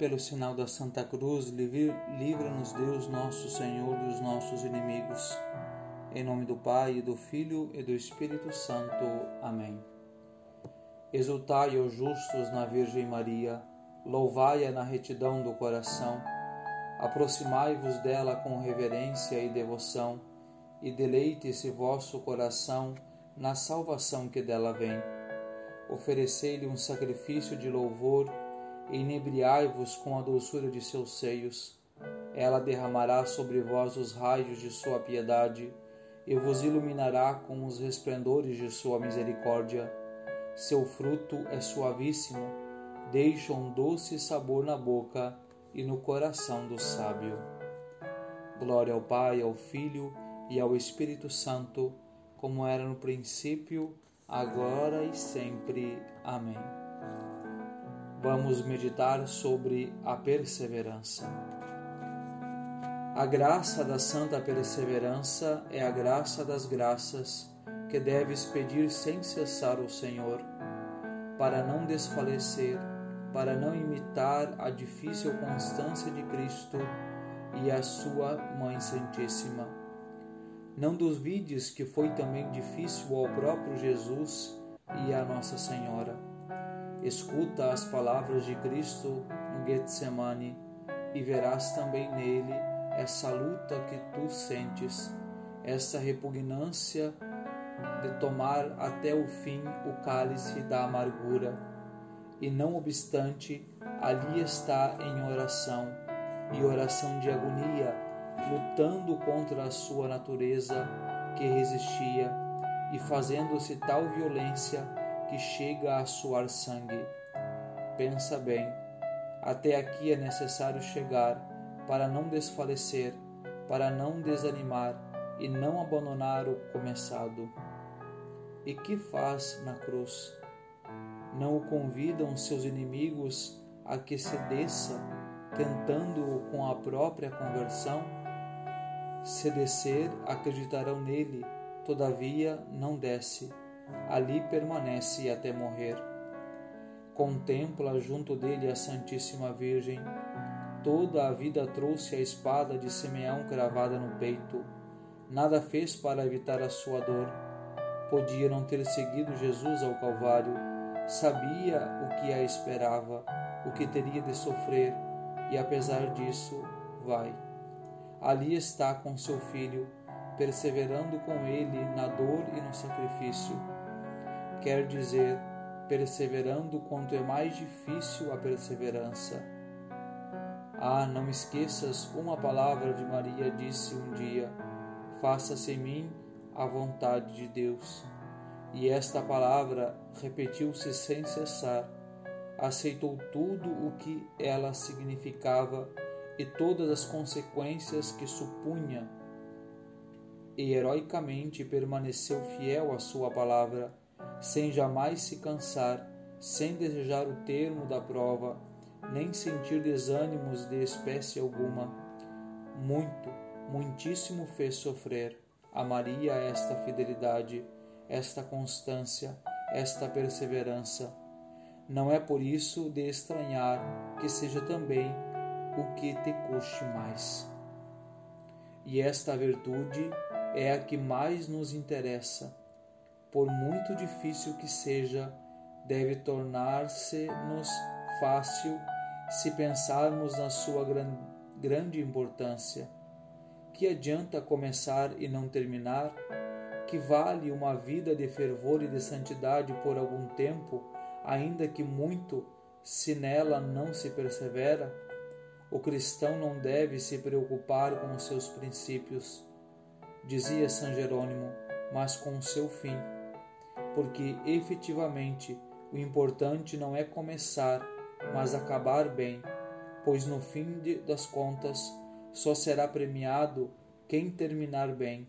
pelo sinal da Santa Cruz, livra-nos Deus nosso Senhor dos nossos inimigos. Em nome do Pai, do Filho e do Espírito Santo. Amém. Exultai, os justos, na Virgem Maria, louvai-a na retidão do coração, aproximai-vos dela com reverência e devoção, e deleite-se vosso coração na salvação que dela vem. Oferecei-lhe um sacrifício de louvor inebriai-vos com a doçura de seus seios. Ela derramará sobre vós os raios de sua piedade e vos iluminará com os resplendores de sua misericórdia seu fruto é suavíssimo, deixa um doce sabor na boca e no coração do sábio. Glória ao Pai, ao Filho e ao Espírito Santo, como era no princípio, agora e sempre. Amém. Vamos meditar sobre a perseverança. A graça da santa perseverança é a graça das graças que deves pedir sem cessar ao Senhor, para não desfalecer, para não imitar a difícil constância de Cristo e a sua Mãe Santíssima. Não duvides que foi também difícil ao próprio Jesus e à Nossa Senhora. Escuta as palavras de Cristo no Getsemane e verás também nele essa luta que tu sentes, essa repugnância de tomar até o fim o cálice da amargura, e não obstante, ali está em oração, e oração de agonia, lutando contra a sua natureza que resistia e fazendo-se tal violência que chega a suar sangue. Pensa bem, até aqui é necessário chegar para não desfalecer, para não desanimar e não abandonar o começado. E que faz na cruz? Não o convidam seus inimigos a que se desça, tentando-o com a própria conversão? Se descer, acreditarão nele, todavia não desce, ali permanece até morrer. Contempla junto dele a Santíssima Virgem. Toda a vida trouxe a espada de Simeão cravada no peito. Nada fez para evitar a sua dor Podia não ter seguido Jesus ao Calvário, sabia o que a esperava, o que teria de sofrer, e apesar disso, vai. Ali está com seu filho, perseverando com ele na dor e no sacrifício. Quer dizer, perseverando quanto é mais difícil a perseverança. Ah, não esqueças uma palavra de Maria disse um dia: Faça-se em mim a vontade de Deus. E esta palavra repetiu-se sem cessar. Aceitou tudo o que ela significava e todas as consequências que supunha, e heroicamente permaneceu fiel à sua palavra, sem jamais se cansar, sem desejar o termo da prova, nem sentir desânimos de espécie alguma. Muito, muitíssimo fez sofrer a Maria esta fidelidade, esta constância, esta perseverança. Não é por isso de estranhar que seja também o que te custe mais. E esta virtude é a que mais nos interessa. Por muito difícil que seja, deve tornar-se-nos fácil se pensarmos na sua grande importância que adianta começar e não terminar? Que vale uma vida de fervor e de santidade por algum tempo, ainda que muito, se nela não se persevera? O cristão não deve se preocupar com os seus princípios, dizia São Jerônimo, mas com o seu fim. Porque efetivamente o importante não é começar, mas acabar bem, pois no fim de, das contas só será premiado quem terminar bem.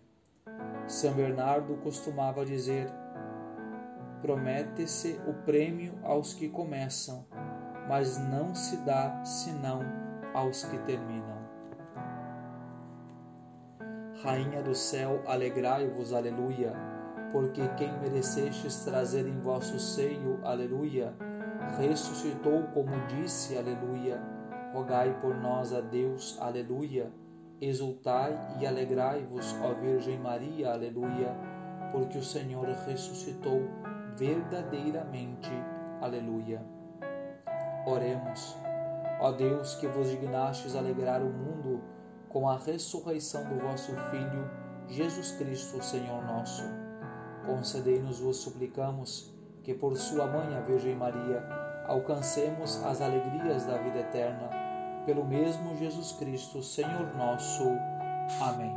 São Bernardo costumava dizer: promete-se o prêmio aos que começam, mas não se dá senão aos que terminam. Rainha do céu, alegrai-vos, aleluia, porque quem merecestes trazer em vosso seio, aleluia, ressuscitou como disse, aleluia rogai por nós a Deus, aleluia. Exultai e alegrai-vos, ó Virgem Maria, aleluia, porque o Senhor ressuscitou verdadeiramente, aleluia. Oremos, ó Deus, que vos dignastes alegrar o mundo com a ressurreição do vosso Filho, Jesus Cristo, Senhor nosso. Concedei-nos, vos suplicamos, que por sua mãe, a Virgem Maria, alcancemos as alegrias da vida eterna pelo mesmo Jesus Cristo, Senhor nosso. Amém.